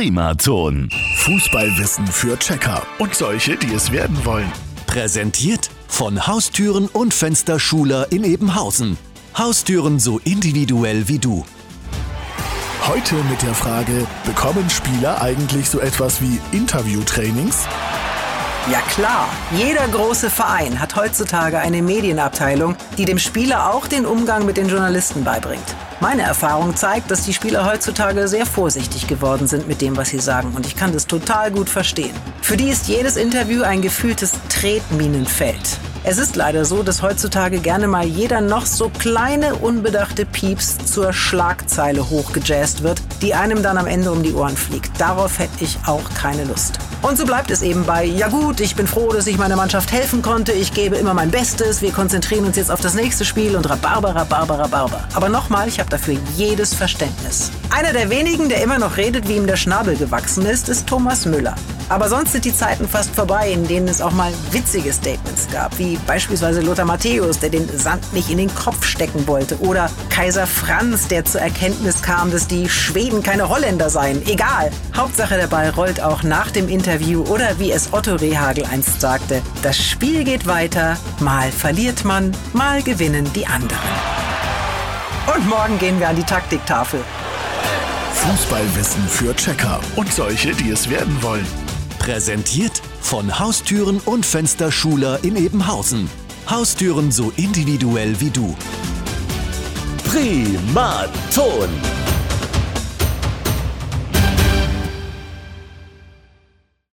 Primaton. Fußballwissen für Checker und solche, die es werden wollen. Präsentiert von Haustüren und Fensterschuler in Ebenhausen. Haustüren so individuell wie du. Heute mit der Frage, bekommen Spieler eigentlich so etwas wie Interviewtrainings? Ja klar, jeder große Verein hat heutzutage eine Medienabteilung, die dem Spieler auch den Umgang mit den Journalisten beibringt. Meine Erfahrung zeigt, dass die Spieler heutzutage sehr vorsichtig geworden sind mit dem, was sie sagen und ich kann das total gut verstehen. Für die ist jedes Interview ein gefühltes Tretminenfeld. Es ist leider so, dass heutzutage gerne mal jeder noch so kleine, unbedachte Pieps zur Schlagzeile hochgejazzt wird, die einem dann am Ende um die Ohren fliegt. Darauf hätte ich auch keine Lust. Und so bleibt es eben bei, ja gut, ich bin froh, dass ich meiner Mannschaft helfen konnte, ich gebe immer mein Bestes, wir konzentrieren uns jetzt auf das nächste Spiel und Rhabarber, Rhabarber, Rhabarber. Aber nochmal, ich habe dafür jedes Verständnis. Einer der wenigen, der immer noch redet, wie ihm der Schnabel gewachsen ist, ist Thomas Müller. Aber sonst sind die Zeiten fast vorbei, in denen es auch mal witzige Statements gab, wie beispielsweise Lothar Matthäus, der den Sand nicht in den Kopf stecken wollte, oder Kaiser Franz, der zur Erkenntnis kam, dass die Schweden keine Holländer seien. Egal. Hauptsache der Ball rollt auch nach dem Interview oder wie es Otto Rehagel einst sagte, das Spiel geht weiter, mal verliert man, mal gewinnen die anderen. Und morgen gehen wir an die Taktiktafel. Fußballwissen für Checker und solche, die es werden wollen. Präsentiert von Haustüren und Fensterschuler in Ebenhausen. Haustüren so individuell wie du. Primaton.